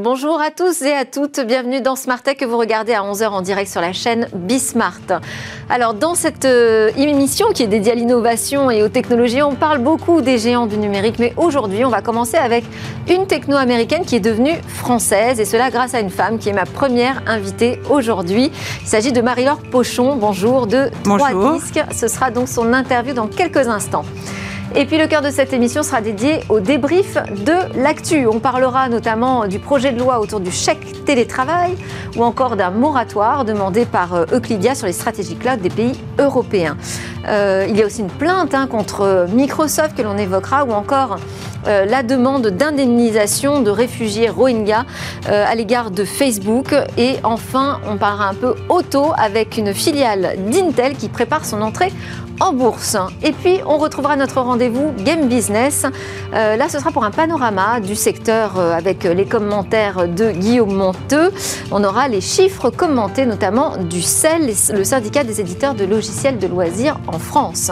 Bonjour à tous et à toutes, bienvenue dans Smart Tech que vous regardez à 11h en direct sur la chaîne Bismart. Alors dans cette euh, émission qui est dédiée à l'innovation et aux technologies, on parle beaucoup des géants du numérique, mais aujourd'hui on va commencer avec une techno américaine qui est devenue française et cela grâce à une femme qui est ma première invitée aujourd'hui. Il s'agit de Marie-Laure Pochon, bonjour, de Bonjour. Disques. Ce sera donc son interview dans quelques instants. Et puis le cœur de cette émission sera dédié au débrief de l'actu. On parlera notamment du projet de loi autour du chèque télétravail ou encore d'un moratoire demandé par euh, Euclidia sur les stratégies cloud des pays européens. Euh, il y a aussi une plainte hein, contre Microsoft que l'on évoquera ou encore euh, la demande d'indemnisation de réfugiés Rohingyas euh, à l'égard de Facebook. Et enfin, on parlera un peu auto avec une filiale d'Intel qui prépare son entrée en bourse. Et puis, on retrouvera notre rendez-vous Game Business. Là, ce sera pour un panorama du secteur avec les commentaires de Guillaume Monteux. On aura les chiffres commentés, notamment du CEL, le syndicat des éditeurs de logiciels de loisirs en France.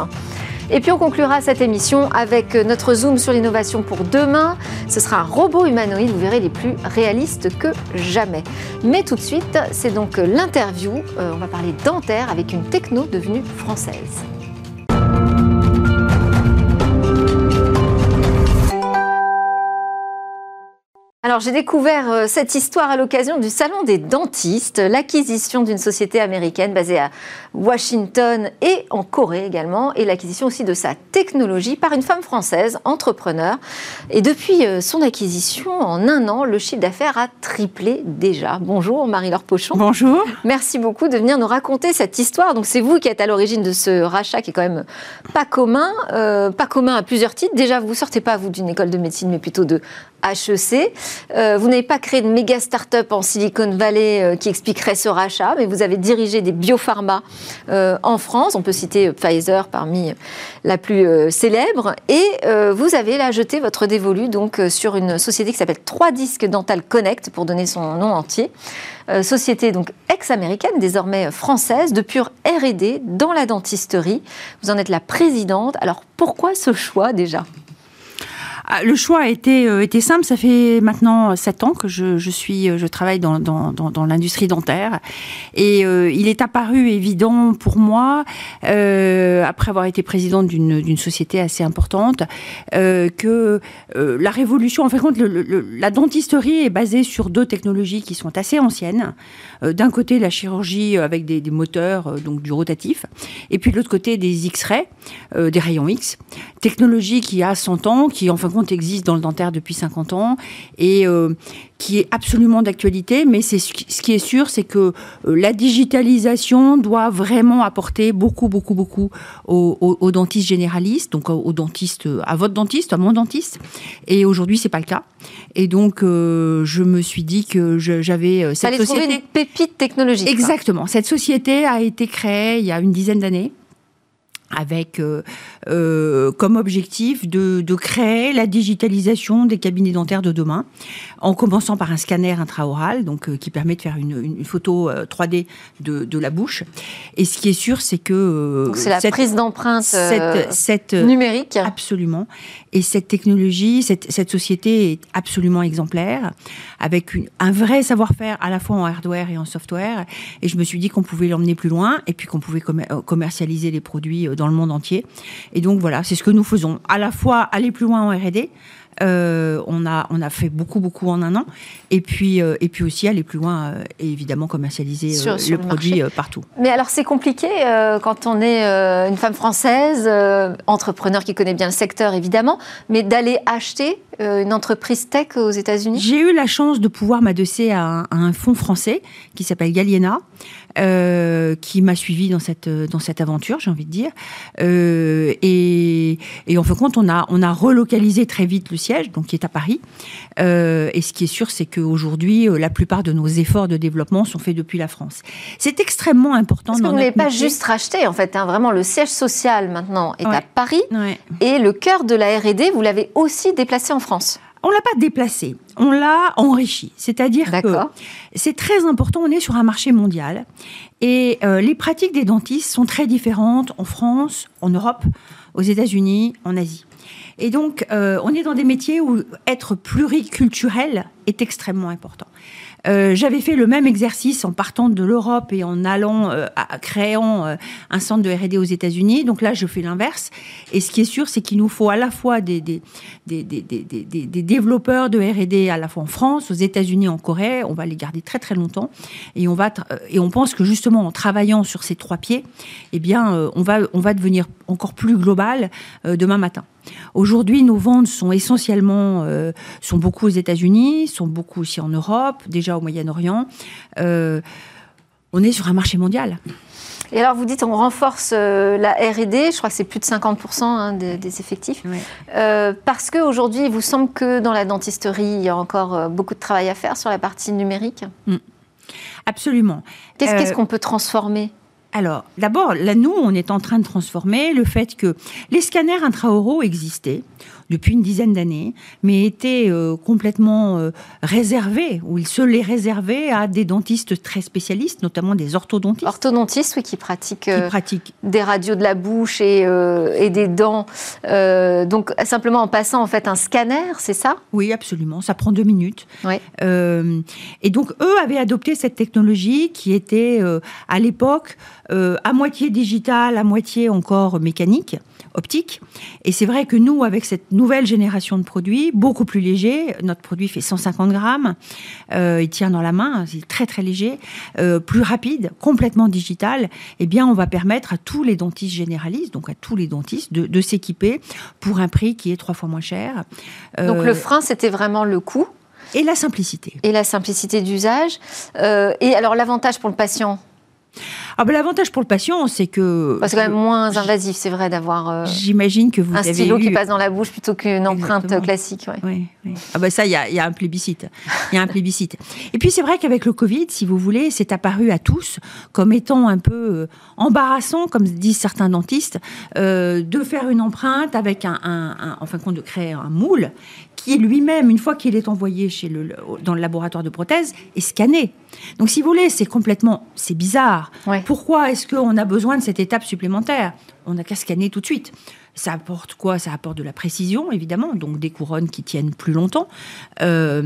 Et puis on conclura cette émission avec notre zoom sur l'innovation pour demain. Ce sera un robot humanoïde, vous verrez, les plus réalistes que jamais. Mais tout de suite, c'est donc l'interview. Euh, on va parler dentaire avec une techno devenue française. Alors j'ai découvert euh, cette histoire à l'occasion du Salon des dentistes, l'acquisition d'une société américaine basée à Washington et en Corée également, et l'acquisition aussi de sa technologie par une femme française, entrepreneur. Et depuis euh, son acquisition, en un an, le chiffre d'affaires a triplé déjà. Bonjour Marie-Laure Pochon. Bonjour. Merci beaucoup de venir nous raconter cette histoire. Donc c'est vous qui êtes à l'origine de ce rachat qui est quand même pas commun, euh, pas commun à plusieurs titres. Déjà, vous sortez pas vous d'une école de médecine, mais plutôt de HEC. Euh, vous n'avez pas créé de méga start-up en Silicon Valley euh, qui expliquerait ce rachat, mais vous avez dirigé des biopharma euh, en France. On peut citer Pfizer parmi la plus célèbre. Et vous avez là jeté votre dévolu donc sur une société qui s'appelle 3 Disques Dental Connect pour donner son nom entier. Société donc ex-américaine, désormais française, de pure R&D dans la dentisterie. Vous en êtes la présidente. Alors pourquoi ce choix déjà? Le choix a été, euh, été simple. Ça fait maintenant sept ans que je, suis, euh, je travaille dans, l'industrie dentaire, et euh, il est apparu évident pour moi, après avoir été présidente d'une société assez importante, que la révolution, en fait, compte, le- le- la dentisterie est basée sur deux technologies qui sont assez anciennes. D'un côté, la chirurgie avec des, moteurs, donc du rotatif, et puis de l'autre côté, des X-rays, des rayons X technologie qui a 100 ans, qui en fin de existe dans le dentaire depuis 50 ans et euh, qui est absolument d'actualité. Mais c'est ce qui est sûr, c'est que euh, la digitalisation doit vraiment apporter beaucoup, beaucoup, beaucoup aux, aux- aux dentistes généralistes, donc aux, dentistes, à votre dentiste, à mon dentiste. Et aujourd'hui, c'est pas le cas. Et donc, euh, je me suis dit que j'avais euh, cette trouver société. une pépite technologique. quoi. Exactement. Cette société a été créée il y a une dizaine d'années avec euh, euh, comme objectif de, de créer la digitalisation des cabinets dentaires de demain, en commençant par un scanner intraoral, donc euh, qui permet de faire une, une photo euh, 3D de, de la bouche. Et ce qui est sûr, c'est que c'est la cette- prise d'empreinte cette, cette, numérique. Absolument. Et cette technologie, cette, cette société est absolument exemplaire, avec une- un vrai savoir-faire à la fois en hardware et en software. Et je me suis dit qu'on pouvait l'emmener plus loin et puis qu'on pouvait commer- commercialiser les produits dans le monde entier. Et donc voilà, c'est ce que nous faisons. À la fois aller plus loin en R&D. euh, on a on a fait beaucoup beaucoup en un an et puis euh, et puis aussi aller plus loin euh, et évidemment commercialiser Sur- sur le le produit partout. Mais alors c'est compliqué quand on est une femme française, entrepreneur qui connaît bien le secteur évidemment, mais d'aller acheter euh, une entreprise tech aux États-Unis? J'ai eu la chance de pouvoir m'adosser à, un- à un fonds français qui s'appelle Galiena, euh, qui m'a suivi dans cette dans cette aventure, j'ai envie de dire. Euh, et, et en fin de compte, on a on a relocalisé très vite le siège, donc qui est à Paris. Euh, et ce qui est sûr, c'est qu'aujourd'hui, la plupart de nos efforts de développement sont faits depuis la France. C'est extrêmement important. Parce que vous ne l'avez notre pas métier. juste racheté, en fait. hein, vraiment, le siège social maintenant est à. Paris Ouais. et le cœur de la R&D, vous l'avez aussi déplacé en France. On l'a pas déplacé, on l'a enrichi. C'est-à-dire que c'est très important, on est sur un marché mondial et euh, les pratiques des dentistes sont très différentes en France, en Europe, aux États-Unis, en Asie. Et donc, euh, on est dans des métiers où être pluriculturel est extrêmement important. Euh, j'avais fait le même exercice en partant de l'Europe et en allant, euh, créant euh, un centre de R&D aux États-Unis. Donc là, je fais l'inverse. Et ce qui est sûr, c'est qu'il nous faut à la fois des, des développeurs de R&D à la fois en France, aux États-Unis, en Corée. On va les garder très très longtemps. Et on va et on pense que justement en travaillant sur ces trois pieds, eh bien, on va on va devenir encore plus global demain matin. Aujourd'hui, nos ventes sont essentiellement, euh, sont beaucoup aux États-Unis, sont beaucoup aussi en Europe, déjà au Moyen-Orient. Euh, on est sur un marché mondial. Et alors, vous dites, on renforce euh, la R&D, je crois que c'est plus de 50% hein, des, effectifs, parce qu'aujourd'hui, il vous semble que dans la dentisterie, il y a encore beaucoup de travail à faire sur la partie numérique? Mm. Absolument. Qu'est-ce qu'on peut transformer? Alors, d'abord, là, nous, on est en train de transformer le fait que les scanners intraoraux existaient depuis une dizaine d'années, mais étaient euh, complètement euh, réservés, ou ils se les réservaient à des dentistes très spécialistes, notamment des orthodontistes. Orthodontistes, oui, qui pratiquent, euh, des radios de la bouche et, et des dents. donc, simplement en passant en fait un scanner, c'est ça? Oui, absolument. Ça prend deux minutes. et donc, eux avaient adopté cette technologie qui était à l'époque à moitié digitale, à moitié encore mécanique optique. Et c'est vrai que nous, avec cette nouvelle génération de produits, beaucoup plus léger, notre produit fait 150 grammes, euh, il tient dans la main, c'est très très léger, euh, plus rapide, complètement digital, eh bien on va permettre à tous les dentistes généralistes, donc à tous les dentistes, de, s'équiper pour un prix qui est trois fois moins cher. donc le euh, frein, c'était vraiment le coût et la simplicité. Et la simplicité d'usage. et alors l'avantage pour le patient? Ah ben, L'avantage pour le patient, c'est que... c'est quand même moins invasif, c'est vrai, d'avoir euh, J'imagine que vous un avez stylo qui passe dans la bouche plutôt qu'une empreinte classique. Oui, Ah ben ça, il y a, y a, un plébiscite. Il y a un plébiscite. Et puis c'est vrai qu'avec le Covid, si vous voulez, c'est apparu à tous comme étant un peu euh, embarrassant, comme disent certains dentistes, euh, de faire une empreinte avec un, un, en fin de compte, de créer un moule qui lui-même, une fois qu'il est envoyé chez le, dans le laboratoire de prothèse, est scanné. Donc, si vous voulez, c'est complètement, c'est bizarre. Pourquoi est-ce qu'on a besoin de cette étape supplémentaire? On n'a qu'à scanner tout de suite. Ça apporte quoi? Ça apporte de la précision, évidemment, donc des couronnes qui tiennent plus longtemps. Euh,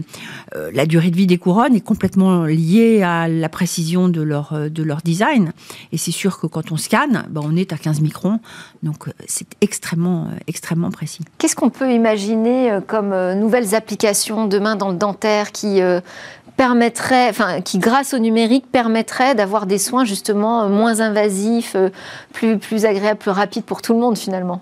euh, la durée de vie des couronnes est complètement liée à la précision de leur, euh, design. Et c'est sûr que quand on scanne, ben on est à 15 microns, donc c'est extrêmement, extrêmement précis. Qu'est-ce qu'on peut imaginer comme nouvelles applications demain dans le dentaire qui permettrait, enfin, qui grâce au numérique permettrait d'avoir des soins justement moins invasifs, plus, plus agréables, plus rapides pour tout le monde finalement.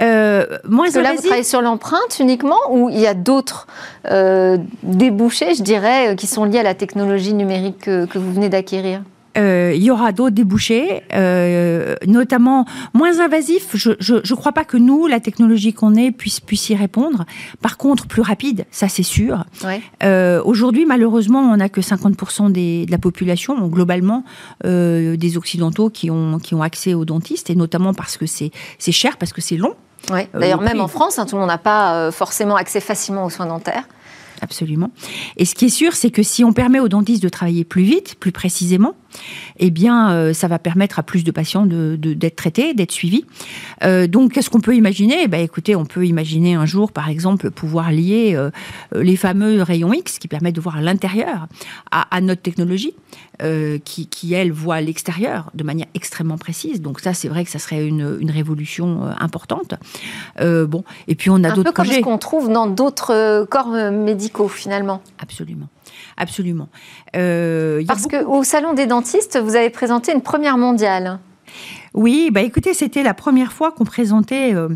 Euh, moins Parce que là, vous travaillez sur l'empreinte uniquement ou il y a d'autres euh, débouchés, je dirais, euh, qui sont liés à la technologie numérique que vous venez d'acquérir? Euh, il y aura d'autres débouchés, euh, notamment moins invasifs. Je ne crois pas que nous, la technologie qu'on ait, puisse, puisse y répondre. Par contre, plus rapide, ça c'est sûr. Euh, aujourd'hui, malheureusement, on n'a que 50% des, de la population, globalement, des Occidentaux qui ont, qui ont accès aux dentistes, et notamment parce que c'est cher, parce que c'est long. D'ailleurs, même en France, hein, tout le monde n'a pas forcément accès facilement aux soins dentaires absolument. Et ce qui est sûr, c'est que si on permet aux dentistes de travailler plus vite, plus précisément, eh bien, euh, ça va permettre à plus de patients d'être de, traités, d'être suivis. Euh, donc, qu'est-ce qu'on peut imaginer? Eh ben, Écoutez, on peut imaginer un jour, par exemple, pouvoir lier euh, les fameux rayons X qui permettent de voir à l'intérieur à, notre technologie, qui, qui, elle, voit l'extérieur de manière extrêmement précise. Donc, ça, c'est vrai que ça serait une, une révolution importante. bon, et puis on a d'autres projets. Un peu comme ce qu'on trouve dans d'autres corps médicaux, finalement. Absolument absolument. Euh, Parce qu'au Salon des dentistes, vous avez présenté une première mondiale. Oui, bah écoutez, c'était la première fois qu'on présentait euh,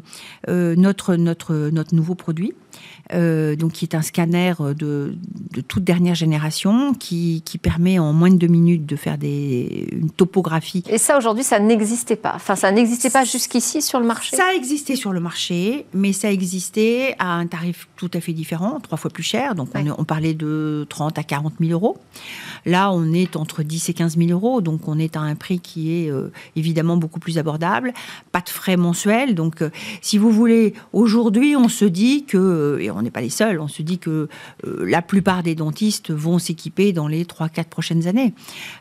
euh, notre, notre, notre nouveau produit. Euh, donc qui est un scanner de, toute dernière génération, qui, permet en moins de deux minutes de faire des, une topographie. Et ça, aujourd'hui, ça n'existait pas. Enfin, ça n'existait pas jusqu'ici sur le marché? Ça existait sur le marché, mais ça existait à un tarif tout à fait différent, trois fois plus cher. Donc, on, parlait de 30 à 40 000 euros. Là, on est entre 10 et 15 000 euros, donc on est à un prix qui est euh, évidemment beaucoup plus abordable. Pas de frais mensuels. Donc, euh, si vous voulez, aujourd'hui, on se dit que que, et on n'est pas les seuls, on se dit que la plupart des dentistes vont s'équiper dans les 3-4 prochaines années.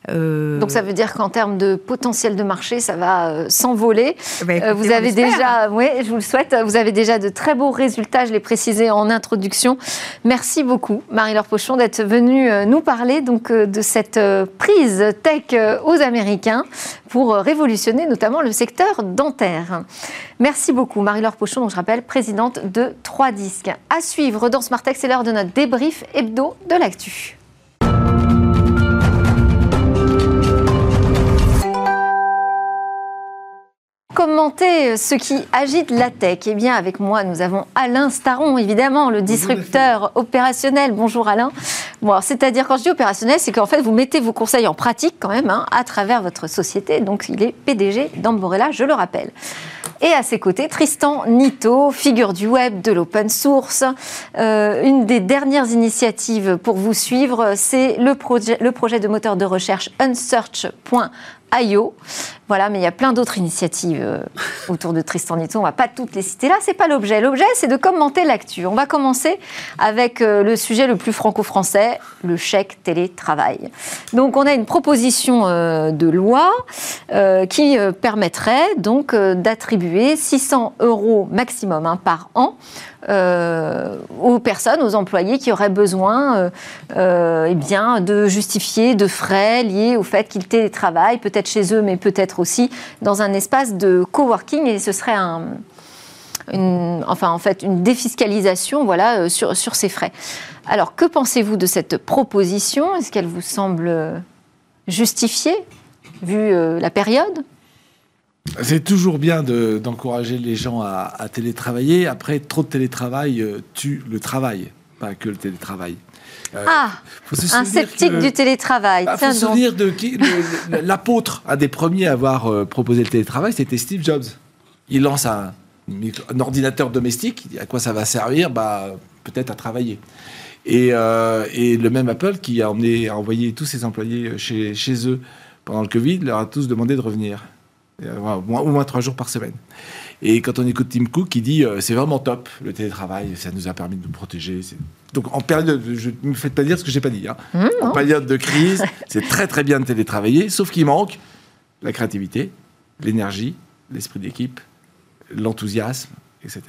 Donc ça veut dire qu'en termes de potentiel de marché, ça va s'envoler. Eh ben, vous avez déjà, oui, je vous le souhaite, vous avez déjà de très beaux résultats, je l'ai précisé en introduction. Merci beaucoup, Marie-Laure Pochon, d'être venue nous parler donc, de cette prise tech aux Américains pour révolutionner notamment le secteur dentaire. Merci beaucoup, Marie-Laure Pochon, dont je rappelle, présidente de 3 Disques. À suivre dans Smartex, c'est l'heure de notre débrief hebdo de l'actu. Commenter ce qui agite la tech. Eh bien, avec moi, nous avons Alain Staron, évidemment, le disrupteur opérationnel. Bonjour Alain. Bon, c'est-à-dire, quand je dis opérationnel, c'est qu'en fait, vous mettez vos conseils en pratique quand même hein, à travers votre société. Donc, il est PDG d'Amborella, je le rappelle. Et à ses côtés, Tristan Nito, figure du web, de l'open source. Euh, une des dernières initiatives pour vous suivre, c'est le projet, de moteur de recherche unsearch.io IO. Voilà, mais il y a plein d'autres initiatives euh, autour de Tristan Nito. On va pas toutes les citer là, c'est pas l'objet. L'objet, c'est de commenter l'actu. On va commencer avec euh, le sujet le plus franco-français, le chèque télétravail. Donc, on a une proposition euh, de loi qui permettrait donc d'attribuer 600 euros maximum hein, par an aux personnes, aux employés qui auraient besoin eh bien, de justifier de frais liés au fait qu'ils télétravaillent, peut-être chez eux, mais peut-être aussi dans un espace de coworking. Et ce serait un, une, enfin, en fait, une défiscalisation voilà, sur, sur ces frais. Alors, que pensez-vous de cette proposition? Est-ce qu'elle vous semble justifiée, vu la période? C'est toujours bien d'encourager les gens à, télétravailler. Après, trop de télétravail euh, tue le travail, pas que le télétravail. Euh, ah, un sceptique du télétravail. Il faut se souvenir de qui l'apôtre, un des premiers à avoir euh, proposé le télétravail, c'était Steve Jobs. Il lance un, ordinateur domestique. Il dit à quoi ça va servir? Bah, peut-être à travailler. Et, le même Apple qui a emmené, a envoyé tous ses employés chez, chez eux pendant le Covid, leur a tous demandé de revenir. Euh, au moins, trois jours par semaine. Et quand on écoute Tim Cook, il dit euh, c'est vraiment top le télétravail, ça nous a permis de nous protéger. Donc en période, je ne me faites pas dire ce que j'ai pas dit. Hein. Mmh, en période de crise, c'est très très bien de télétravailler, sauf qu'il manque la créativité, l'énergie, l'esprit d'équipe, l'enthousiasme, etc.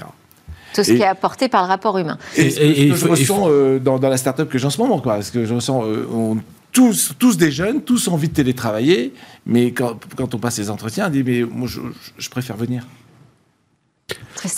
Tout ce qui est apporté par le rapport humain. Et, et, je ressens euh, dans, dans, la start-up que j'ai en ce moment, quoi, parce que je ressens, on tous, tous des jeunes, tous envie de télétravailler, mais quand, on passe les entretiens, on dit mais moi je, préfère venir.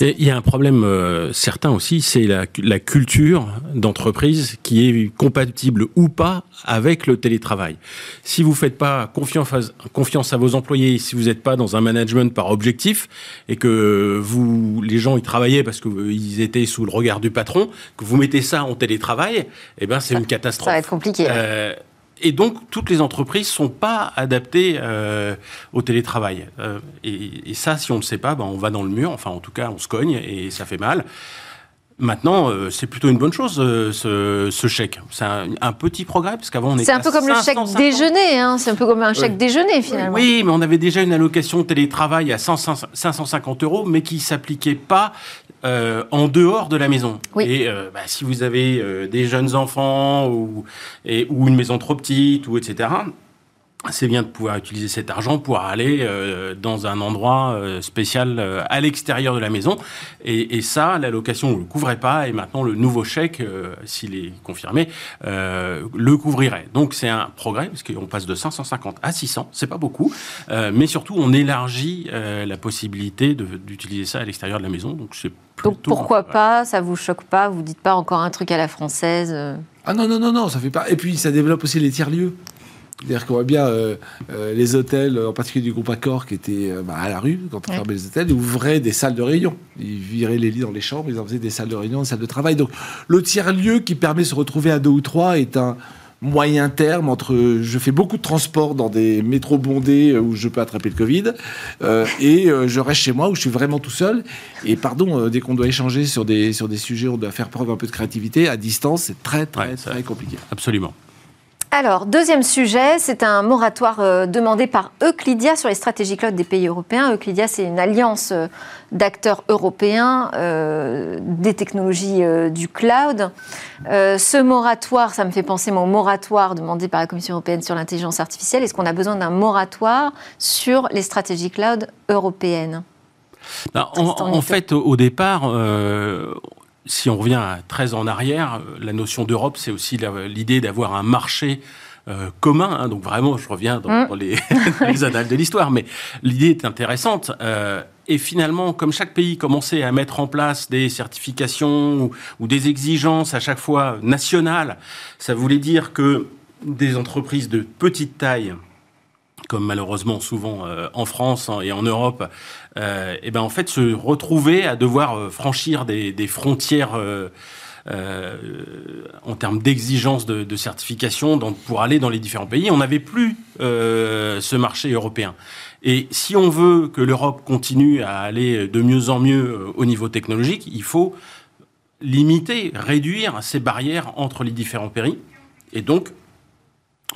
Il y a un problème euh, certain aussi, c'est la, culture d'entreprise qui est compatible ou pas avec le télétravail. Si vous faites pas confiance à, confiance à vos employés, si vous n'êtes pas dans un management par objectif et que vous, les gens y travaillaient parce qu'ils étaient sous le regard du patron, que vous mettez ça en télétravail, eh ben c'est une catastrophe. Ça va être compliqué. Euh, et donc, toutes les entreprises sont pas adaptées euh, au télétravail. Euh, et, ça, si on ne le sait pas, ben, on va dans le mur. Enfin, en tout cas, on se cogne et ça fait mal. Maintenant, euh, c'est plutôt une bonne chose, ce, chèque. C'est un, petit progrès, parce qu'avant, on était. C'est un peu comme le chèque déjeuner, hein. c'est un peu comme un chèque déjeuner, finalement. Oui, mais on avait déjà une allocation télétravail à 550 euros, mais qui ne s'appliquait pas euh, en dehors de la maison. Et euh, bah, si vous avez euh, des jeunes enfants ou, ou une maison trop petite, ou etc., c'est bien de pouvoir utiliser cet argent pour aller euh, dans un endroit euh, spécial euh, à l'extérieur de la maison. Et, ça, l'allocation ne le couvrait pas. Et maintenant, le nouveau chèque, s'il est confirmé, le couvrirait. Donc, c'est un progrès, parce qu'on passe de 550 à 600. C'est pas beaucoup. mais surtout, on élargit la possibilité d'utiliser ça à l'extérieur de la maison. Donc, c'est Donc, pourquoi pas? Ça vous choque pas? Vous dites pas encore un truc à la française Ah non, non, non, non, ça fait pas. Et puis, ça développe aussi les tiers-lieux. C'est-à-dire qu'on voit bien euh, euh, les hôtels, en particulier du groupe Accor, qui étaient euh, bah, à la rue, quand on fermait les hôtels, ils ouvraient des salles de réunion. Ils viraient les lits dans les chambres, ils en faisaient des salles de réunion, des salles de travail. Donc le tiers-lieu qui permet de se retrouver à deux ou trois est un moyen terme entre je fais beaucoup de transport dans des métros bondés où je peux attraper le Covid et je reste chez moi où je suis vraiment tout seul. Et pardon, dès qu'on doit échanger sur des, sur des sujets, on doit faire preuve un peu de créativité. À distance, c'est très, très, très compliqué. Absolument. Alors, deuxième sujet, c'est un moratoire euh, demandé par Euclidia sur les stratégies cloud des pays européens. Euclidia, c'est une alliance euh, d'acteurs européens euh, des technologies du cloud. ce moratoire, ça me fait penser au moratoire demandé par la Commission européenne sur l'intelligence artificielle. Est-ce qu'on a besoin d'un moratoire sur les stratégies cloud européennes? Ben, en, fait, au départ, si on revient à 13 ans en arrière, la notion d'Europe, c'est aussi l'idée d'avoir un marché euh, commun. Hein. donc vraiment, je reviens dans, mm. les, annales de l'histoire, mais l'idée est intéressante. Euh, et finalement, comme chaque pays commençait à mettre en place des certifications ou, des exigences à chaque fois nationales, ça voulait dire que des entreprises de petite taille comme malheureusement souvent euh, en France et en Europe, euh, et ben en fait se retrouver à devoir euh, franchir des, frontières en termes d'exigence de, certification pour aller dans les différents pays. On n'avait plus ce marché européen. Et si on veut que l'Europe continue à aller de mieux en mieux au niveau technologique, il faut limiter, réduire ces barrières entre les différents pays. Et donc,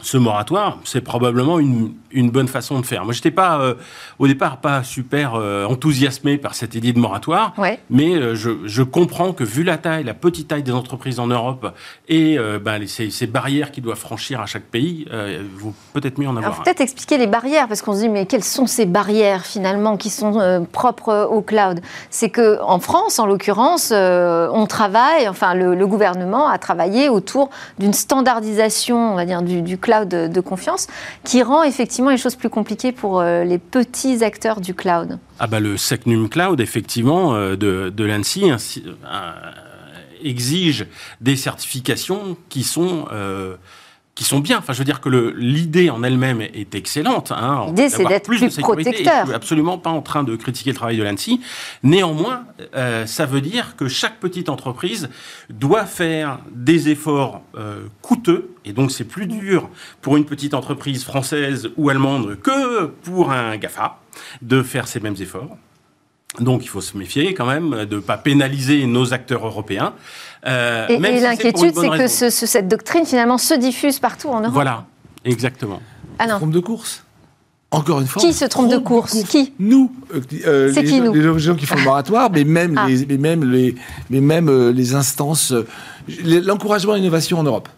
ce moratoire, c'est probablement une, une, bonne façon de faire. Moi, j'étais pas euh, au départ pas super euh, enthousiasmé par cette idée de moratoire, mais euh, je, je, comprends que vu la taille, la petite taille des entreprises en Europe et ben, ces, ces, barrières qu'ils doivent franchir à chaque pays, vaut peut-être mieux en avoir. Alors peut-être expliquer les barrières parce qu'on se dit mais quelles sont ces barrières finalement qui sont propres au cloud? C'est que en France, en l'occurrence, on travaille, enfin le, le, gouvernement a travaillé autour d'une standardisation, on va dire du, du cloud de, confiance, qui rend effectivement les choses plus compliquées pour euh, les petits acteurs du cloud. Ah bah Le Secnum Cloud, effectivement, euh, de, de l'ANSI, euh, exige des certifications qui sont qui sont bien. Enfin, je veux dire que l'idée en elle-même est excellente. Hein, l'idée, c'est d'être plus, de protecteur. je suis absolument pas en train de critiquer le travail de l'ANSI. Néanmoins, euh, ça veut dire que chaque petite entreprise doit faire des efforts euh, coûteux, et donc c'est plus dur pour une petite entreprise française ou allemande que pour un GAFA de faire ces mêmes efforts. Donc il faut se méfier quand même de ne pas pénaliser nos acteurs européens. Euh, et, l'inquiétude, c'est que cette doctrine finalement se diffuse partout en Europe. Voilà, exactement. Ah non. Trompe de course? Encore une fois. Qui se trompe de course, Qui? Nous. Euh, euh, c'est qui nous? Les gens qui font le moratoire, mais même, ah. les, mais même, les, mais même les instances. L'encouragement à l'innovation en Europe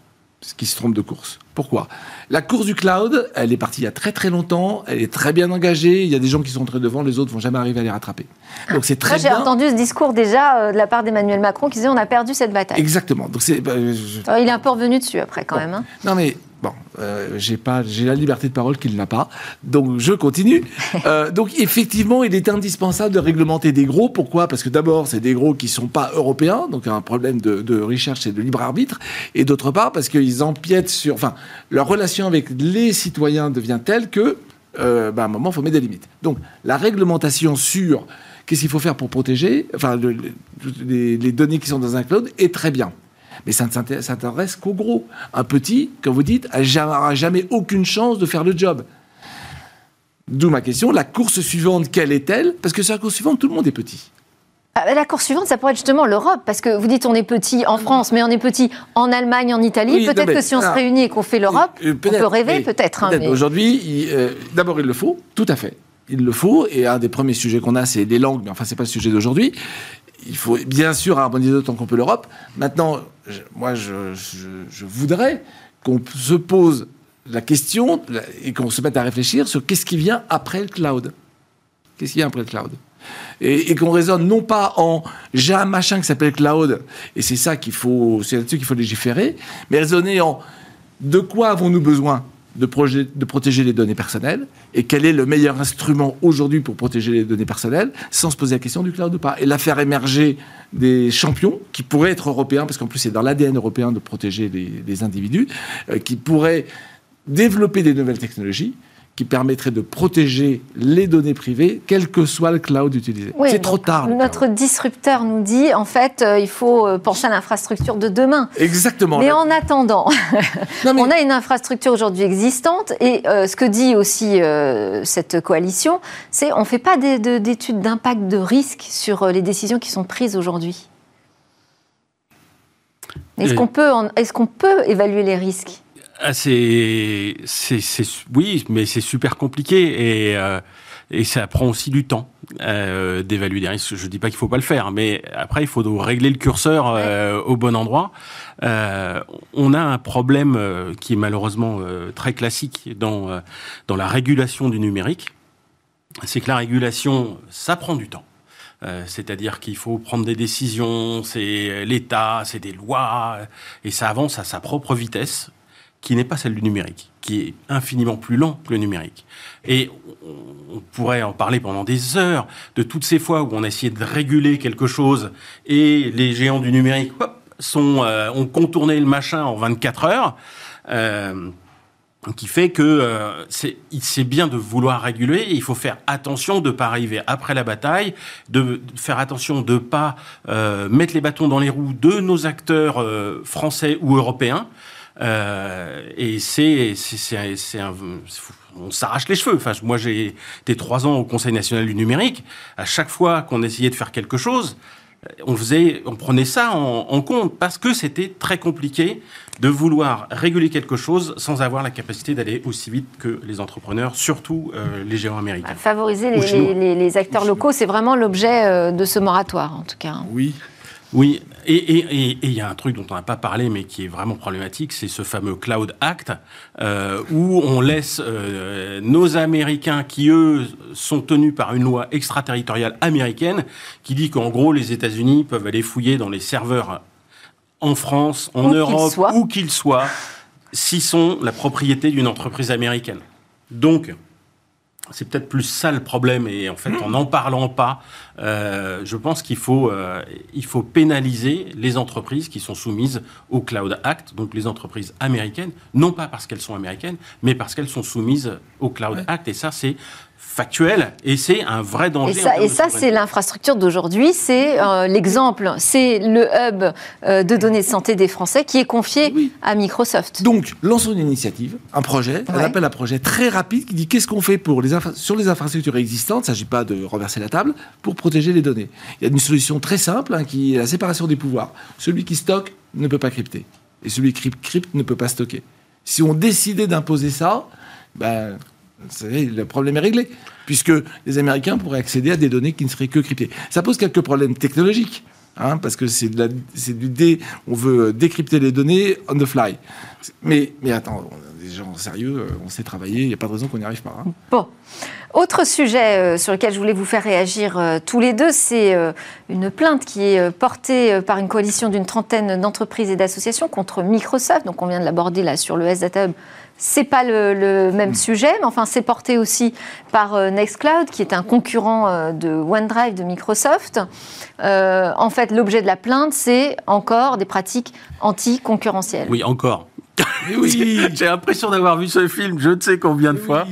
qui se trompe de course. Pourquoi? La course du cloud, elle est partie il y a très très longtemps, elle est très bien engagée, il y a des gens qui sont très devant, les autres vont jamais arriver à les rattraper. Donc c'est très Moi, j'ai entendu ce discours déjà euh, de la part d'Emmanuel Macron qui disait on a perdu cette bataille. Exactement. Donc c'est, bah, il est un peu revenu dessus après quand même. Hein. Non mais Bon, euh, j'ai pas, j'ai la liberté de parole qu'il n'a pas, donc je continue. Euh, donc effectivement, il est indispensable de réglementer des gros. Pourquoi? Parce que d'abord, c'est des gros qui sont pas européens, donc un problème de, de recherche et de libre arbitre, et d'autre part parce qu'ils empiètent sur, enfin, leur relation avec les citoyens devient telle que, euh, ben, à un moment, il faut mettre des limites. Donc la réglementation sur qu'est-ce qu'il faut faire pour protéger, enfin, les, les données qui sont dans un cloud est très bien mais ça ne s'intéresse qu'au gros. Un petit, comme vous dites, n'aura jamais aucune chance de faire le job. D'où ma question, la course suivante, quelle est-elle? Parce que sur la course suivante, tout le monde est petit. Ah, la course suivante, ça pourrait être justement l'Europe, parce que vous dites on est petit en France, mais on est petit en Allemagne, en Italie. peut-être que si on se réunit et qu'on fait l'Europe, euh, on peut rêver peut-être. Hein, Aujourd'hui, euh, d'abord il le faut, tout à fait. Il le faut, et un des premiers sujets qu'on a, c'est les langues, mais enfin, c'est pas le sujet d'aujourd'hui il faut bien sûr harmoniser autant qu'on peut l'Europe. Maintenant, moi, je, voudrais qu'on se pose la question et qu'on se mette à réfléchir sur qu'est-ce qui vient après le cloud. Qu'est-ce qui vient après le cloud? Et, qu'on raisonne non pas en j'ai un machin qui s'appelle cloud et c'est ça qu'il faut, c'est là-dessus qu'il faut légiférer, mais raisonner en de quoi avons-nous besoin? De, protéger les données personnelles et quel est le meilleur instrument aujourd'hui pour protéger les données personnelles sans se poser la question du cloud ou pas. Et là, faire émerger des champions qui pourraient être européens, parce qu'en plus c'est dans l'ADN européen de protéger les, individus, euh, qui pourraient développer des nouvelles technologies qui permettrait de protéger les données privées, quel que soit le cloud utilisé. c'est trop tard. Notre disrupteur nous dit, en fait, euh, il faut euh, penser à l'infrastructure de demain. Exactement. Mais en attendant, on a une infrastructure aujourd'hui existante, et euh, ce que dit aussi cette coalition, c'est on ne fait pas d'études d'impact de risque sur les décisions qui sont prises aujourd'hui. Est-ce qu'on peut, est qu'on peut évaluer les risques? Ah, c'est, oui, mais c'est super compliqué et, euh, et ça prend aussi du temps euh, d'évaluer des risques. Je dis pas qu'il faut pas le faire, mais après il faut régler le curseur euh, au bon endroit. On a un problème qui est malheureusement très classique dans dans la régulation du numérique, c'est que la régulation ça prend du temps. C'est-à-dire qu'il faut prendre des décisions, c'est l'État, c'est des lois, et ça avance à sa propre vitesse, qui n'est pas celle du numérique, qui est infiniment plus lent que le numérique. Et on pourrait en parler pendant des heures de toutes ces fois où on a essayé de réguler quelque chose et les géants du numérique sont, euh, ont contourné le machin en 24 heures. Euh, qui fait que euh, c'est bien de vouloir réguler, et il faut faire attention de pas arriver après la bataille, de faire attention de pas euh, mettre les bâtons dans les roues de nos acteurs euh, français ou européens. Euh, et c'est c'est un on s'arrache les cheveux. Enfin, moi, j'ai été trois ans au Conseil national du numérique. À chaque fois qu'on essayait de faire quelque chose, on faisait, on prenait ça en, en compte parce que c'était très compliqué de vouloir réguler quelque chose sans avoir la capacité d'aller aussi vite que les entrepreneurs, surtout euh, les géants américains. Bah, favoriser les, les, les, acteurs locaux, c'est vraiment l'objet euh, de ce moratoire, en tout cas. Oui. Oui, et il y a un truc dont on n'a pas parlé, mais qui est vraiment problématique, c'est ce fameux Cloud Act, euh, où on laisse euh, nos Américains, qui eux sont tenus par une loi extraterritoriale américaine, qui dit qu'en gros les États-Unis peuvent aller fouiller dans les serveurs en France, en Europe, où qu'ils soient, s'ils sont la propriété d'une entreprise américaine. Donc, c'est peut-être plus ça le problème. Et en fait, en n'en parlant pas, euh, je pense qu'il faut, euh, il faut pénaliser les entreprises qui sont soumises au Cloud Act, donc les entreprises américaines, non pas parce qu'elles sont américaines, mais parce qu'elles sont soumises au Cloud Act. Et ça, c'est factuel et c'est un vrai danger. Et ça, c'est l'infrastructure d'aujourd'hui, c'est euh, l'exemple, c'est le hub euh, de données de santé des Français qui est confié à Microsoft. Donc, lançons une initiative, un projet, un appel à projet très rapide qui dit qu'est-ce qu'on fait pour les sur les infrastructures existantes, il ne s'agit pas de renverser la table, pour protéger les données. Il y a une solution très simple hein, qui est la séparation des pouvoirs. Celui qui stocke ne peut pas crypter et celui qui crypte ne peut pas stocker. Si on décidait d'imposer ça, ben, le problème est réglé, puisque les Américains pourraient accéder à des données qui ne seraient que cryptées. Ça pose quelques problèmes technologiques. Hein, parce que c'est du dé, on veut décrypter les données on the fly. Mais, attends, on des gens sérieux, euh, on sait travailler, il n'y a pas de raison qu'on n'y arrive pas. Hein. Bon. Autre sujet euh, sur lequel je voulais vous faire réagir euh, tous les deux, c'est une plainte qui est portée par une coalition d'une trentaine d'entreprises et d'associations contre Microsoft. Donc on vient de l'aborder là sur le S-Data Hub c'est pas le, même mm. sujet, mais enfin, c'est porté aussi par euh, Nextcloud, qui est un concurrent euh, de OneDrive de Microsoft. Euh, en fait, l'objet de la plainte, c'est encore des pratiques anti-concurrentielles. Oui, encore. Oui. j'ai l'impression d'avoir vu ce film je ne sais combien de fois.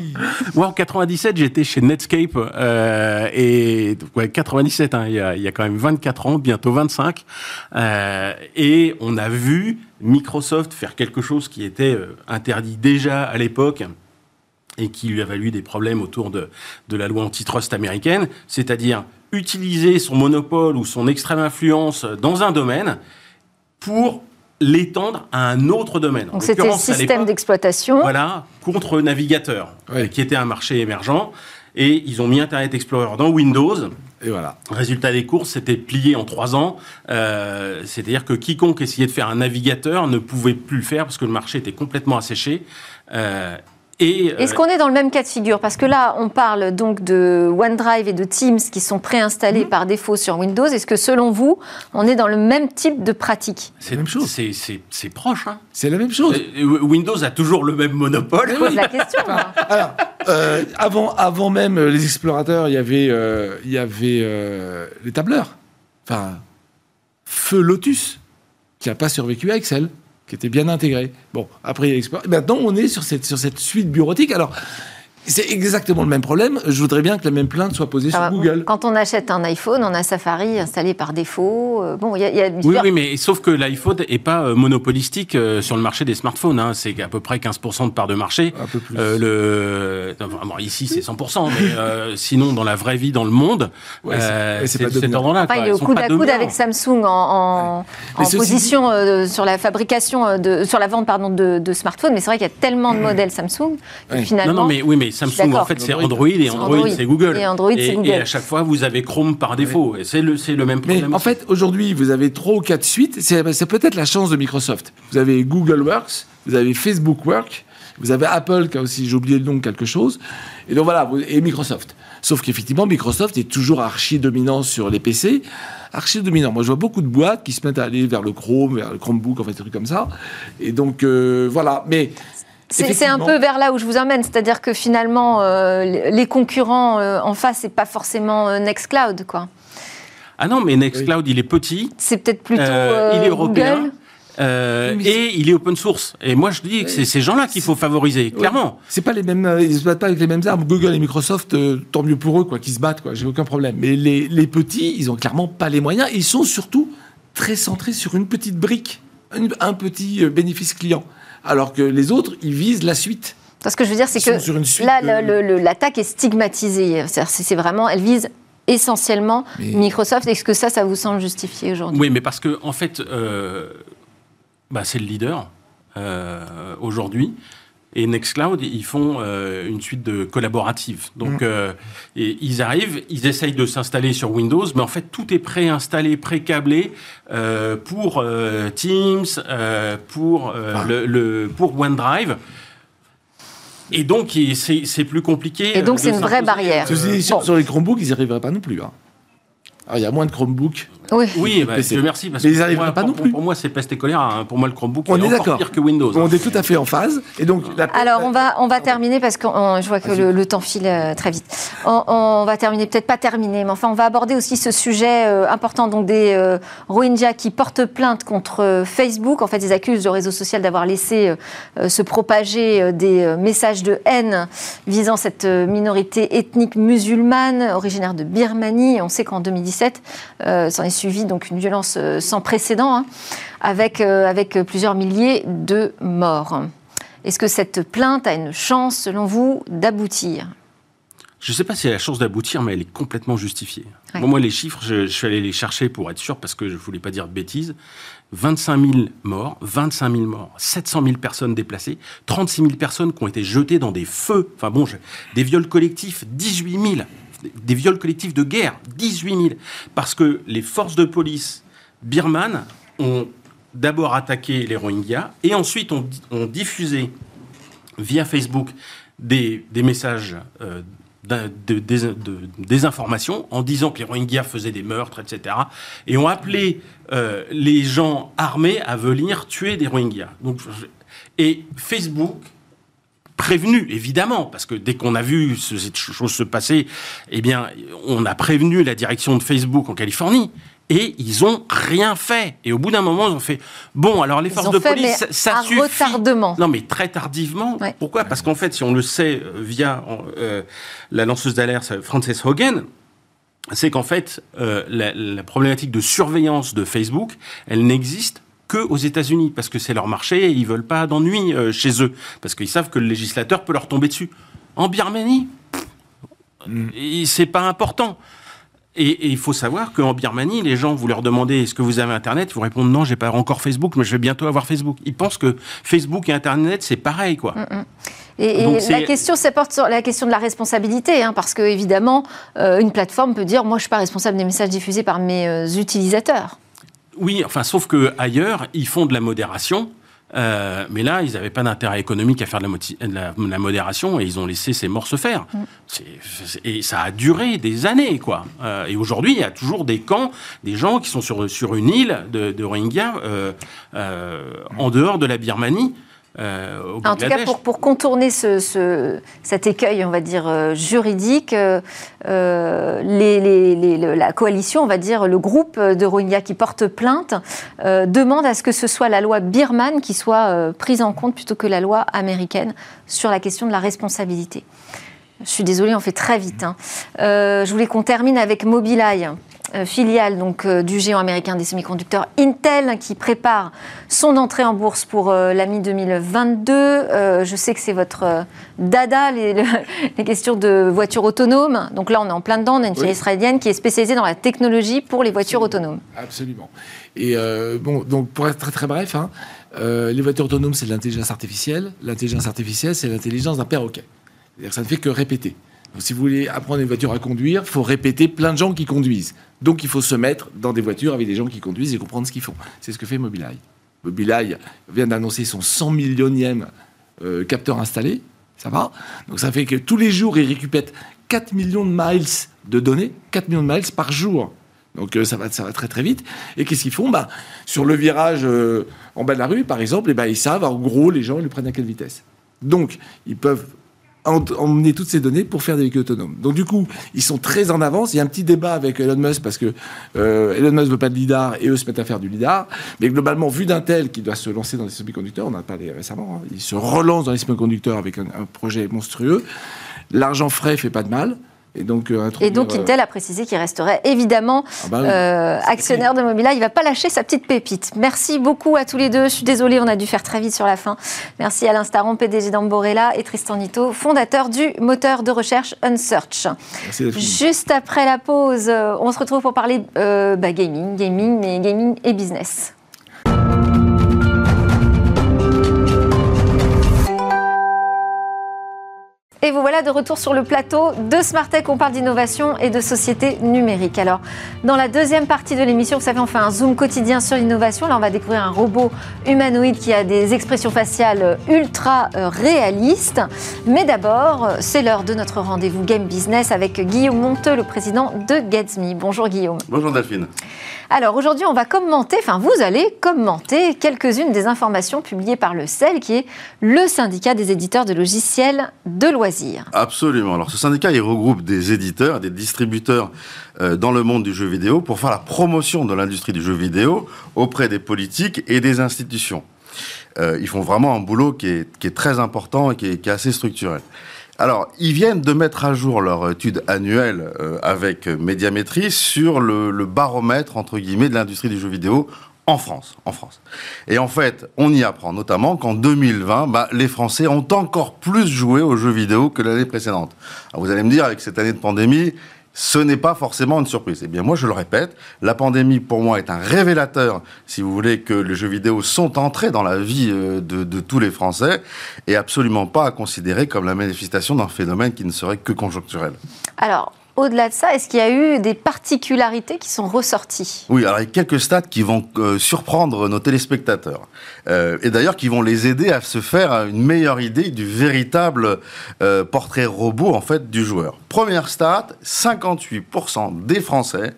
Moi, en 97, j'étais chez Netscape. Euh, et ouais, 97, hein, il, y a, il, y a, quand même 24 ans, bientôt 25. Euh, et on a vu Microsoft faire quelque chose qui était euh, interdit déjà à l'époque et qui lui a valu des problèmes autour de, de la loi antitrust américaine, c'est-à-dire utiliser son monopole ou son extrême influence dans un domaine pour l'étendre à un autre domaine. Donc c'était le système d'exploitation. Voilà, contre navigateur, qui était un marché émergent. Et ils ont mis Internet Explorer dans Windows. Et voilà. Résultat des courses, c'était plié en trois ans. Euh, C'est-à-dire que quiconque essayait de faire un navigateur ne pouvait plus le faire parce que le marché était complètement asséché. Euh, euh, Est-ce qu'on est dans le même cas de figure? Parce que là, on parle donc de OneDrive et de Teams qui sont préinstallés mhm. par défaut sur Windows. Est-ce que selon vous, on est dans le même type de pratique? C'est la même chose. C'est proche. Hein. C'est la même chose. Euh, Windows a toujours le même monopole. Je pose la question. Alors, euh, avant, avant même les explorateurs, il y avait, il y avait les tableurs. Enfin, Feu Lotus, qui n'a pas survécu à Excel qui était bien intégré. Bon, après, maintenant, on est sur cette, sur cette suite bureautique. Alors, c'est exactement le même problème. Je voudrais bien que la même plainte soit posée sur Google. Quand on achète un iPhone, on a Safari installé par défaut. Euh, bon, il y a, oui, oui, mais sauf que l'iPhone n'est pas euh, monopolistique euh, sur le marché des smartphones. Hein. C'est à peu près 15% de part de marché. Un peu plus. le... ici, c'est 100%, mais sinon, dans la vraie vie, dans le monde, c'est cet ordre-là. il est au coude à coude avec Samsung en, en, position sur la fabrication, de, sur la vente pardon, de, smartphones. Mais c'est vrai qu'il y a tellement de modèles Samsung que finalement. Non, non, mais oui, mais Samsung, en fait, c'est Android et Android, c'est Google. Et Android, c'est Google. Et à chaque fois, vous avez Chrome par défaut. Et c'est le, le même problème. Mais en fait, aujourd'hui, vous avez trois ou quatre suites. C'est peut-être la chance de Microsoft. Vous avez Google Works, vous avez Facebook Work, vous avez Apple, qui a aussi, j'ai oublié le nom, quelque chose. Et donc voilà, et Microsoft. Sauf qu'effectivement, Microsoft est toujours archi dominant sur les PC. Archi dominant. Moi, je vois beaucoup de boîtes qui se mettent à aller vers le Chrome, vers le Chromebook, en fait, des trucs comme ça. Et donc, euh, voilà. Mais c'est un peu vers là où je vous emmène, c'est-à-dire que finalement, euh, les concurrents euh, en face, c'est pas forcément euh, Nextcloud, quoi. Ah non, mais Nextcloud, il est petit. C'est peut-être plutôt il est européen. et il est open source. Et moi, je dis que c'est ces gens-là qu'il faut favoriser, clairement. C'est pas les mêmes, ils se battent pas avec les mêmes armes. Google et Microsoft, tant mieux pour eux, quoi, qu'ils se battent, quoi. J'ai aucun problème. Mais les, les, petits, ils ont clairement pas les moyens. Ils sont surtout très centrés sur une petite brique, un petit bénéfice client alors que les autres, ils visent la suite. Ce que je veux dire, c'est que là, l'attaque est stigmatisée. C'est vraiment, elle vise essentiellement Microsoft. Est-ce que ça, ça vous semble justifié aujourd'hui? Oui, mais parce que en fait, euh, bah, c'est le leader euh, aujourd'hui. Et Nextcloud, ils font euh, une suite de collaboratives. Donc, mm. euh, et ils arrivent, ils essayent de s'installer sur Windows, mais en fait, tout est préinstallé, pré-câblé euh, pour Teams, pour, ah. le, pour OneDrive. Et donc, c'est plus compliqué. Et donc, c'est une vraie barrière. Sur les Chromebooks, ils n'y arriveraient pas non plus. Hein. Alors, il y a moins de Chromebooks oui, oui bah, merci. Parce mais ils n'arrivent pas non plus. Pour, moi, c'est peste et colère. Hein. Pour moi, le Chromebook on est, est encore pire que Windows. On est tout à fait en phase. Et donc, Alors, on va, on va terminer parce que je vois que le, temps file euh, très vite. On, va terminer, peut-être pas terminer, mais enfin, on va aborder aussi ce sujet euh, important donc des euh, Rohingyas qui portent plainte contre Facebook. En fait, ils accusent le réseau social d'avoir laissé se propager des messages de haine visant cette minorité ethnique musulmane originaire de Birmanie. On sait qu'en 2017, s'en est suivi donc une violence euh, sans précédent, hein, avec, euh, avec plusieurs milliers de morts. Est-ce que cette plainte a une chance, selon vous, d'aboutir? Je ne sais pas si elle a la chance d'aboutir, mais elle est complètement justifiée. moi, les chiffres, je, suis allé les chercher pour être sûr, parce que je ne voulais pas dire de bêtises. 25 000 morts, 25 000 morts, 700 000 personnes déplacées, 36 000 personnes qui ont été jetées dans des feux, enfin bon, des viols collectifs, 18 000, des viols collectifs de guerre, 18 000, parce que les forces de police birmanes ont d'abord attaqué les Rohingyas et ensuite ont, diffusé via Facebook des, messages euh, de, désinformation en disant que les Rohingyas faisaient des meurtres, etc. Et ont appelé euh, les gens armés à venir tuer des Rohingyas. Et Facebook prévenu, évidemment, parce que dès qu'on a vu cette chose se passer, eh bien, on a prévenu la direction de Facebook en Californie et ils ont rien fait. Et au bout d'un moment, ils ont fait bon. Alors les forces de police, ça, suffit. retardement. Non, mais très tardivement. Pourquoi? Parce qu'en fait, si on le sait euh, via euh, la lanceuse d'alerte Frances Hogan, c'est qu'en fait, euh, la, problématique de surveillance de Facebook, elle n'existe que aux États-Unis parce que c'est leur marché et ils veulent pas d'ennui chez eux parce qu'ils savent que le législateur peut leur tomber dessus. En Birmanie, mm. c'est pas important. Et, il faut savoir qu'en Birmanie, les gens, vous leur demandez est-ce que vous avez Internet? Ils vous répondent non, j'ai pas encore Facebook, mais je vais bientôt avoir Facebook. Ils pensent que Facebook et Internet, c'est pareil, quoi. Mm, mm. Et, la question, ça porte sur la question de la responsabilité, hein, parce que évidemment, euh, une plateforme peut dire moi, je suis pas responsable des messages diffusés par mes euh, utilisateurs. Oui, enfin, sauf que ailleurs, ils font de la modération euh, mais là, ils n'avaient pas d'intérêt économique à faire de la, la, modération et ils ont laissé ces morts se faire. Mm. et ça a duré des années, quoi. Euh, et aujourd'hui, il y a toujours des camps, des gens qui sont sur, sur une île de, de Rohingya euh, en dehors de la Birmanie. Euh, en tout cas, pour, contourner ce, cet écueil, on va dire, euh, juridique, euh, la coalition, on va dire, le groupe de Rohingyas qui porte plainte, demande à ce que ce soit la loi birmane qui soit prise en compte plutôt que la loi américaine sur la question de la responsabilité. Je suis désolée, on fait très vite. Hein. Je voulais qu'on termine avec Mobileye. Euh, filiale donc, euh, du géant américain des semi-conducteurs Intel qui prépare son entrée en bourse pour la mi-2022. je sais que c'est votre dada, les, questions de voitures autonomes. Donc là, on est en plein dedans. On a une filiale israélienne qui est spécialisée dans la technologie pour les voitures autonomes. Absolument. Et bon, donc pour être très très bref, hein, les voitures autonomes, c'est de l'intelligence artificielle. L'intelligence artificielle, c'est l'intelligence d'un perroquet. C'est-à-dire ça ne fait que répéter. Si vous voulez apprendre une voiture à conduire, il faut répéter plein de gens qui conduisent. Donc il faut se mettre dans des voitures avec des gens qui conduisent et comprendre ce qu'ils font. C'est ce que fait Mobileye. Mobileye vient d'annoncer son 100 millionième euh, capteur installé. Ça va Donc ça fait que tous les jours, il récupère 4 millions de miles de données. 4 millions de miles par jour. Donc euh, ça, va, ça très très vite. Et qu'est-ce qu'ils font? Bah, Sur le virage euh, en bas de la rue, par exemple, et eh ben, ils savent en gros les gens ils le prennent à quelle vitesse. Donc ils peuvent emmener toutes ces données pour faire des véhicules autonomes. Donc du coup, ils sont très en avance. Il y a un petit débat avec Elon Musk parce que euh, Elon Musk veut pas de lidar et eux se mettent à faire du lidar. Mais globalement, vu d'un tel qui doit se lancer dans les semi-conducteurs, on en a parlé récemment, hein, il se relance dans les semi-conducteurs avec un, un projet monstrueux. L'argent frais fait pas de mal. Et donc, euh, et donc Intel a précisé qu'il resterait évidemment ah bah euh, actionnaire de Mobila. Il ne va pas lâcher sa petite pépite. Merci beaucoup à tous les deux. Je suis désolée, on a dû faire très vite sur la fin. Merci Alain Staron, PDG d'Amborella, et Tristan Nito, fondateur du moteur de recherche Unsearch. Juste après la pause, euh, on se retrouve pour parler bah, gaming, gaming, mais gaming et business. Et vous voilà de retour sur le plateau de Smartech. On parle d'innovation et de société numérique. Alors, dans la deuxième partie de l'émission, vous savez, on fait un zoom quotidien sur l'innovation. Là, on va découvrir un robot humanoïde qui a des expressions faciales ultra euh, réalistes. Mais d'abord, c'est l'heure de notre rendez-vous Game Business avec Guillaume Monteux, le président de Gatsme. Bonjour Guillaume. Bonjour Delphine. Alors aujourd'hui, on va commenter, enfin vous allez commenter quelques-unes des informations publiées par le CEL, qui est le syndicat des éditeurs de logiciels de loisirs. Absolument. Alors ce syndicat, il regroupe des éditeurs, des distributeurs euh, dans le monde du jeu vidéo pour faire la promotion de l'industrie du jeu vidéo auprès des politiques et des institutions. Euh, ils font vraiment un boulot qui est, très important et qui est assez structurel. Alors, ils viennent de mettre à jour leur étude annuelle euh, avec Médiamétrie sur le, baromètre, entre guillemets, de l'industrie du jeu vidéo en France, en. Et en fait, on y apprend notamment qu'en 2020, bah, les Français ont encore plus joué aux jeux vidéo que l'année précédente. vous allez me dire, avec cette année de pandémie, ce n'est pas forcément une surprise. Eh bien, moi, je le répète, la pandémie, pour moi, est un révélateur, si vous voulez, que les jeux vidéo sont entrés dans la vie euh, de, tous les Français et absolument pas à considérer comme la manifestation d'un phénomène qui ne serait que conjoncturel. Alors, au-delà de ça, est-ce qu'il y a eu des particularités qui sont ressorties? Oui, alors il y a quelques stats qui vont euh, surprendre nos téléspectateurs. Euh, et d'ailleurs qui vont les aider à se faire une meilleure idée du véritable euh, portrait robot en fait du joueur. Première stat, 58% des Français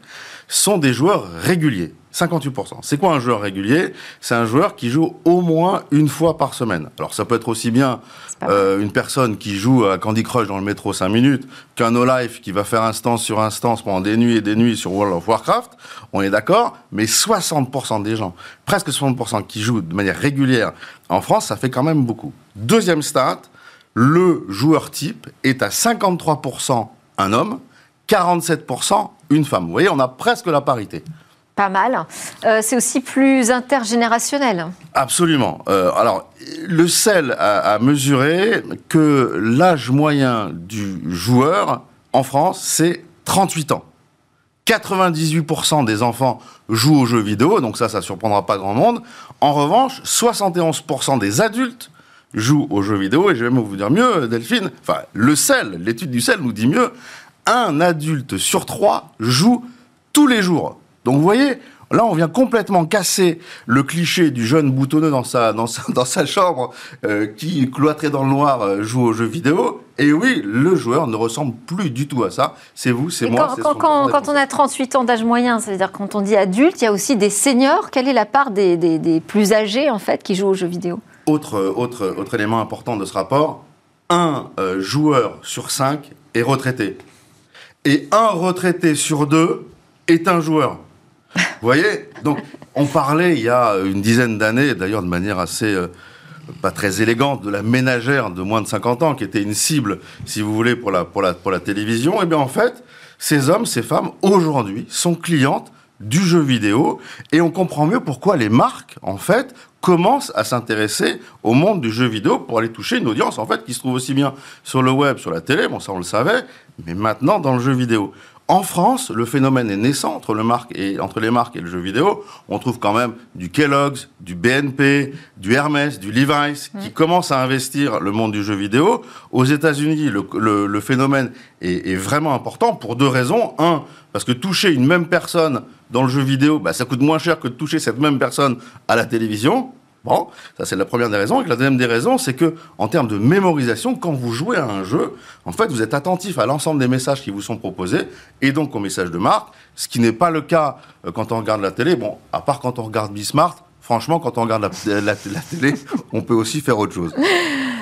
sont des joueurs réguliers. 58%. C'est quoi un joueur régulier? C'est un joueur qui joue au moins une fois par semaine. Alors ça peut être aussi bien euh, une personne qui joue à Candy Crush dans le métro 5 minutes qu'un no-life qui va faire instance sur instance pendant des nuits et des nuits sur World of Warcraft. On est d'accord, mais 60% des gens, presque 60% qui jouent de manière régulière en France, ça fait quand même beaucoup. Deuxième stat, le joueur type est à 53% un homme, 47% une femme. Vous voyez, on a presque la parité. Pas mal. Euh, c'est aussi plus intergénérationnel. Absolument. Euh, alors, le CEL a, mesuré que l'âge moyen du joueur en France, c'est 38 ans. 98% des enfants jouent aux jeux vidéo, donc ça, ça surprendra pas grand monde. En revanche, 71% des adultes jouent aux jeux vidéo, et je vais même vous dire mieux, Delphine, enfin, le CEL, l'étude du CEL nous dit mieux, un adulte sur trois joue tous les jours donc vous voyez, Là, on vient complètement casser le cliché du jeune boutonneux dans sa, dans sa, chambre euh, qui, cloîtré dans le noir, euh, joue aux jeux vidéo. Et oui, le joueur ne ressemble plus du tout à ça. C'est vous, c'est moi. Quand, quand, quand on a 38 ans d'âge moyen, c'est-à-dire quand on dit adulte, il y a aussi des seniors. Quelle est la part des, des, plus âgés, en fait, qui jouent aux jeux vidéo? Autre, autre, autre élément important de ce rapport, un euh, joueur sur cinq est retraité. Et un retraité sur deux est un joueur. Voyez Donc, on parlait il y a une dizaine d'années, d'ailleurs de manière assez, euh, pas très élégante de la ménagère de moins de 50 ans, qui était une cible, si vous voulez, pour la, pour la, pour la télévision, et eh bien en fait, ces hommes, ces femmes, aujourd'hui, sont clientes du jeu vidéo et on comprend mieux pourquoi les marques, en fait, commencent à s'intéresser au monde du jeu vidéo pour aller toucher une audience, en fait, qui se trouve aussi bien sur le web, sur la télé, bon, ça on le savait, mais maintenant dans le jeu vidéo. En France, le phénomène est naissant entre, le marque et, entre les marques et le jeu vidéo. On trouve quand même du Kellogg's, du BNP, du Hermès, du Levi's, qui commencent à investir le monde du jeu vidéo. Aux États-Unis, le, le, phénomène est, est, vraiment important pour deux raisons. Un, parce que toucher une même personne dans le jeu vidéo, bah, ça coûte moins cher que de toucher cette même personne à la télévision. Bon, ça c'est la première des raisons. Et la deuxième des raisons, c'est que en termes de mémorisation, quand vous jouez à un jeu, en fait, vous êtes attentif à l'ensemble des messages qui vous sont proposés et donc aux messages de marque, ce qui n'est pas le cas euh, quand on regarde la télé. Bon, à part quand on regarde Bismart, franchement, quand on regarde la, la télé, on peut aussi faire autre chose.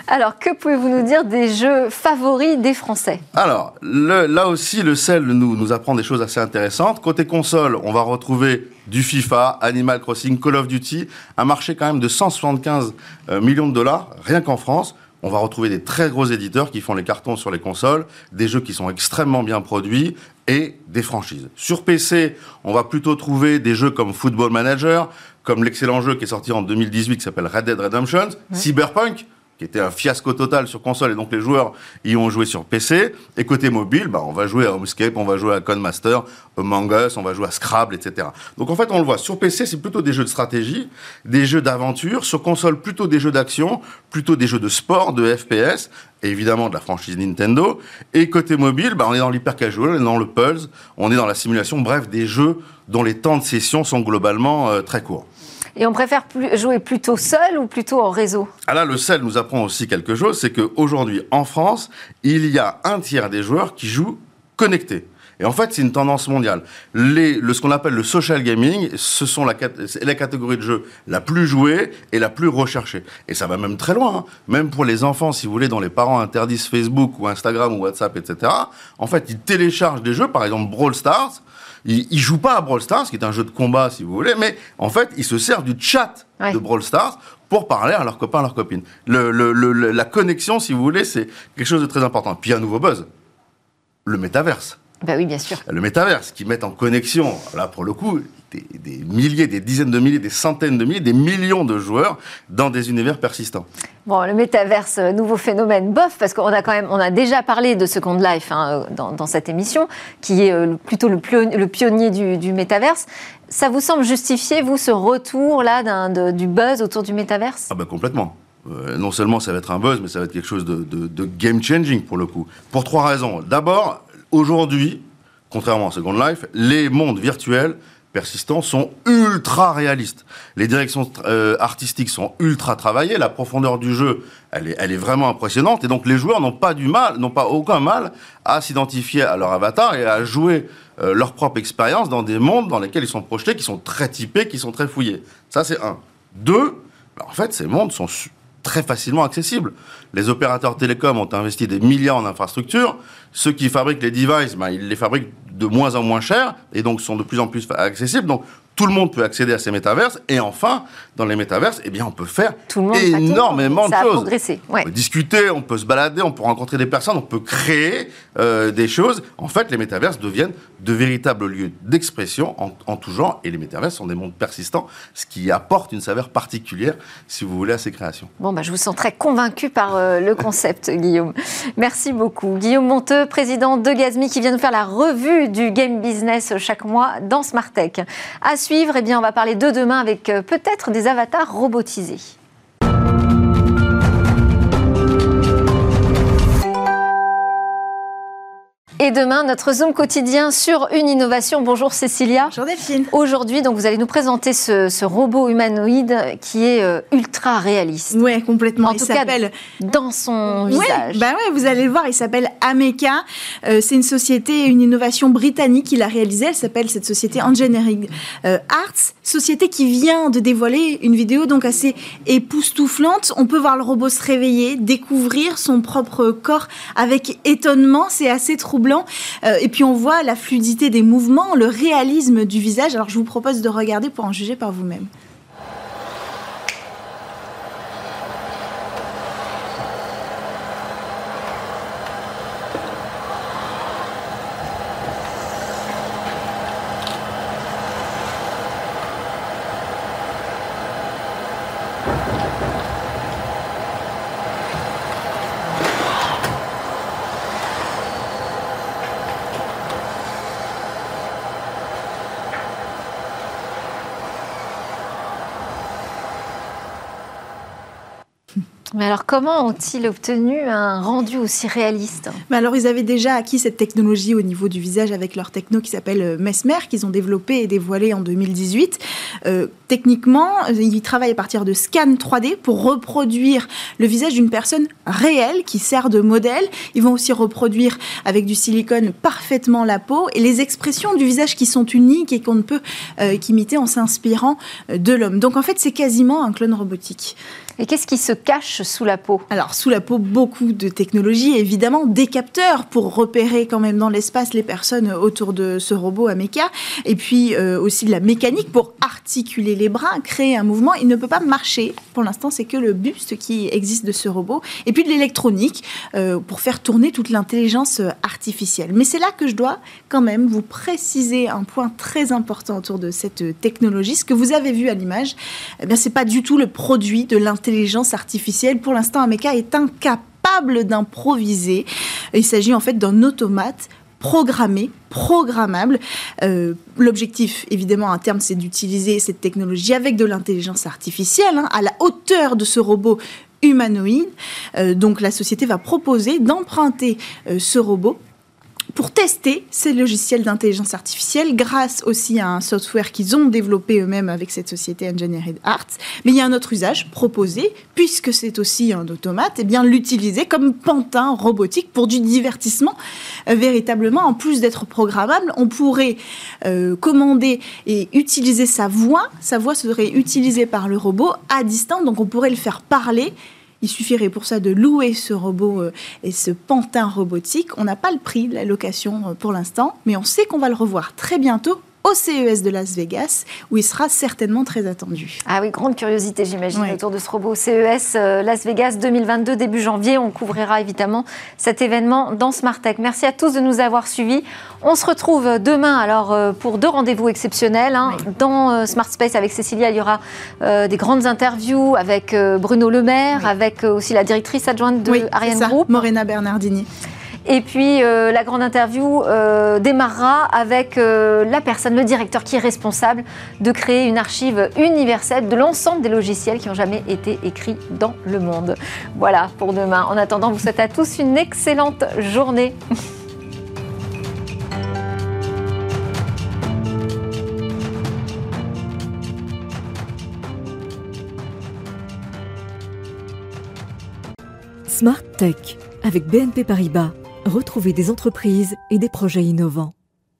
Alors, que pouvez-vous nous dire des jeux favoris des Français? Alors, là aussi, le sel nous, nous apprend des choses assez intéressantes. Côté console, on va retrouver du FIFA, Animal Crossing, Call of Duty, un marché quand même de 175 euh, millions de dollars, rien qu'en France. On va retrouver des très gros éditeurs qui font les cartons sur les consoles, des jeux qui sont extrêmement bien produits et des franchises. Sur PC, on va plutôt trouver des jeux comme Football Manager, comme l'excellent jeu qui est sorti en 2018 qui s'appelle Red Dead Redemption, Cyberpunk, qui était un fiasco total sur console, et donc les joueurs y ont joué sur PC. Et côté mobile, bah, on va jouer à Homescape, on va jouer à Codemaster, Among Us, on va jouer à Scrabble, etc. Donc en fait, on le voit, sur PC, c'est plutôt des jeux de stratégie, des jeux d'aventure, sur console, plutôt des jeux d'action, plutôt des jeux de sport, de FPS, et évidemment de la franchise Nintendo. Et côté mobile, bah, on est dans l'hyper casual, on est dans le pulse, on est dans la simulation, bref, des jeux dont les temps de session sont globalement euh, très courts. Et on préfère jouer plutôt seul ou plutôt en réseau? Ah là, le seul nous apprend aussi quelque chose, c'est qu'aujourd'hui, en France, il y a un tiers des joueurs qui jouent connectés. Et en fait, c'est une tendance mondiale. Le, ce qu'on appelle le social gaming, ce sont la, la catégorie de jeux la plus jouée et la plus recherchée. Et ça va même très loin. Hein. Même pour les enfants, si vous voulez, dont les parents interdisent Facebook ou Instagram ou WhatsApp, etc. En fait, ils téléchargent des jeux, par exemple Brawl Stars, ils, ils jouent pas à Brawl Stars, qui est un jeu de combat, si vous voulez, mais en fait, ils se servent du chat de Brawl Stars pour parler à leurs copains, à leurs copines. Le, le, la connexion, si vous voulez, c'est quelque chose de très important. Puis un nouveau buzz, le métaverse. Bah oui, bien sûr. Le métaverse, qui met en connexion, là pour le coup, des, milliers, des dizaines de milliers, des centaines de milliers, des millions de joueurs dans des univers persistants. Bon, le métaverse, euh, nouveau phénomène, bof, parce qu'on a quand même, on a déjà parlé de Second Life hein, dans, dans, cette émission, qui est euh, plutôt le, le pionnier du, du métaverse. Ça vous semble justifier, vous, ce retour-là du buzz autour du métaverse? Ah ben complètement. Euh, non seulement ça va être un buzz, mais ça va être quelque chose de, de, de game changing pour le coup. Pour trois raisons. D'abord, aujourd'hui, contrairement à Second Life, les mondes virtuels persistants sont ultra réalistes. Les directions euh, artistiques sont ultra travaillées, la profondeur du jeu, elle est, vraiment impressionnante, et donc les joueurs n'ont pas du mal, n'ont pas aucun mal à s'identifier à leur avatar et à jouer euh, leur propre expérience dans des mondes dans lesquels ils sont projetés, qui sont très typés, qui sont très fouillés. Ça, c'est un. Deux, bah, en fait, ces mondes sont très facilement accessibles. Les opérateurs télécoms ont investi des milliards en infrastructures. Ceux qui fabriquent les devices, ben, ils les fabriquent de moins en moins cher et donc sont de plus en plus accessibles. Donc tout le monde peut accéder à ces métaverses. Et enfin, dans les métaverses, eh bien, on peut faire énormément de choses. On peut discuter, on peut se balader, on peut rencontrer des personnes, on peut créer euh, des choses. En fait, les métaverses deviennent de véritables lieux d'expression en, en, tout genre. Et les métaverses sont des mondes persistants, ce qui apporte une saveur particulière, si vous voulez, à ces créations. Bon, bah, je vous sens très convaincu par euh, le concept, Guillaume. Merci beaucoup. Guillaume Monteux, président de Gazmi, qui vient nous faire la revue du game business chaque mois dans Smartech. À suivre, eh bien, on va parler de demain avec euh, peut-être des avatars robotisés. Et demain, notre Zoom quotidien sur une innovation. Bonjour Cécilia. Bonjour Delphine. Aujourd'hui, donc, vous allez nous présenter ce, robot humanoïde qui est euh, ultra réaliste. Oui, complètement. En il s'appelle dans son visage. Bah ouais, vous allez le voir, il s'appelle Ameka. Euh, c'est une société, une innovation britannique qu'il a réalisée. Elle s'appelle cette société Engineering euh, Arts, société qui vient de dévoiler une vidéo donc assez époustouflante. On peut voir le robot se réveiller, découvrir son propre corps avec étonnement. C'est assez troublant euh, et puis on voit la fluidité des mouvements, le réalisme du visage. Alors je vous propose de regarder pour en juger par vous-même. Mais comment ont-ils obtenu un rendu aussi réaliste? Alors, ils avaient déjà acquis cette technologie au niveau du visage avec leur techno qui s'appelle euh, Mesmer, qu'ils ont développé et dévoilé en 2018. Euh, techniquement, ils travaillent à partir de scans 3D pour reproduire le visage d'une personne réelle qui sert de modèle. Ils vont aussi reproduire avec du silicone parfaitement la peau et les expressions du visage qui sont uniques et qu'on ne peut euh, qu'imiter en s'inspirant euh, de l'homme. Donc en fait, c'est quasiment un clone robotique. Et qu'est-ce qui se cache sous la peau? Alors, sous la peau, beaucoup de technologies, évidemment, des capteurs pour repérer quand même dans l'espace les personnes autour de ce robot Ameca, et puis euh, aussi de la mécanique pour articuler les bras, créer un mouvement. Il ne peut pas marcher. Pour l'instant, c'est que le buste qui existe de ce robot, et puis de l'électronique euh, pour faire tourner toute l'intelligence artificielle. Mais c'est là que je dois quand même vous préciser un point très important autour de cette technologie. Ce que vous avez vu à l'image, eh bien, c'est pas du tout le produit de l'intelligence intelligence artificielle. Pour l'instant, Ameca est incapable d'improviser. Il s'agit en fait d'un automate programmé, programmable. Euh, l'objectif, évidemment, à terme, c'est d'utiliser cette technologie avec de l'intelligence artificielle, hein, à la hauteur de ce robot humanoïde. Euh, donc la société va proposer d'emprunter euh, ce robot pour tester ces logiciels d'intelligence artificielle grâce aussi à un software qu'ils ont développé eux-mêmes avec cette société Engineered Arts. Mais il y a un autre usage proposé, puisque c'est aussi un automate, et eh bien l'utiliser comme pantin robotique pour du divertissement. Euh, véritablement, en plus d'être programmable, on pourrait euh, commander et utiliser sa voix. Sa voix serait utilisée par le robot à distance, donc on pourrait le faire parler il suffirait pour ça de louer ce robot euh, et ce pantin robotique. On n'a pas le prix de la location euh, pour l'instant, mais on sait qu'on va le revoir très bientôt au CES de Las Vegas, où il sera certainement très attendu. Ah oui, grande curiosité, j'imagine, autour de ce robot. CES euh, Las Vegas 2022, début janvier. On couvrira évidemment cet événement dans Smart Tech. Merci à tous de nous avoir suivis. On se retrouve demain alors euh, pour deux rendez-vous exceptionnels. Hein. Dans euh, Smart Space avec Cécilia, il y aura des grandes interviews avec Bruno Le Maire, avec aussi la directrice adjointe de Ariane Group. Morena Bernardini. Et puis euh, la grande interview euh, démarrera avec euh, la personne, le directeur qui est responsable de créer une archive universelle de l'ensemble des logiciels qui ont jamais été écrits dans le monde. Voilà pour demain. En attendant, vous souhaite à tous une excellente journée. Smart Tech avec BNP Paribas. Retrouvez des entreprises et des projets innovants.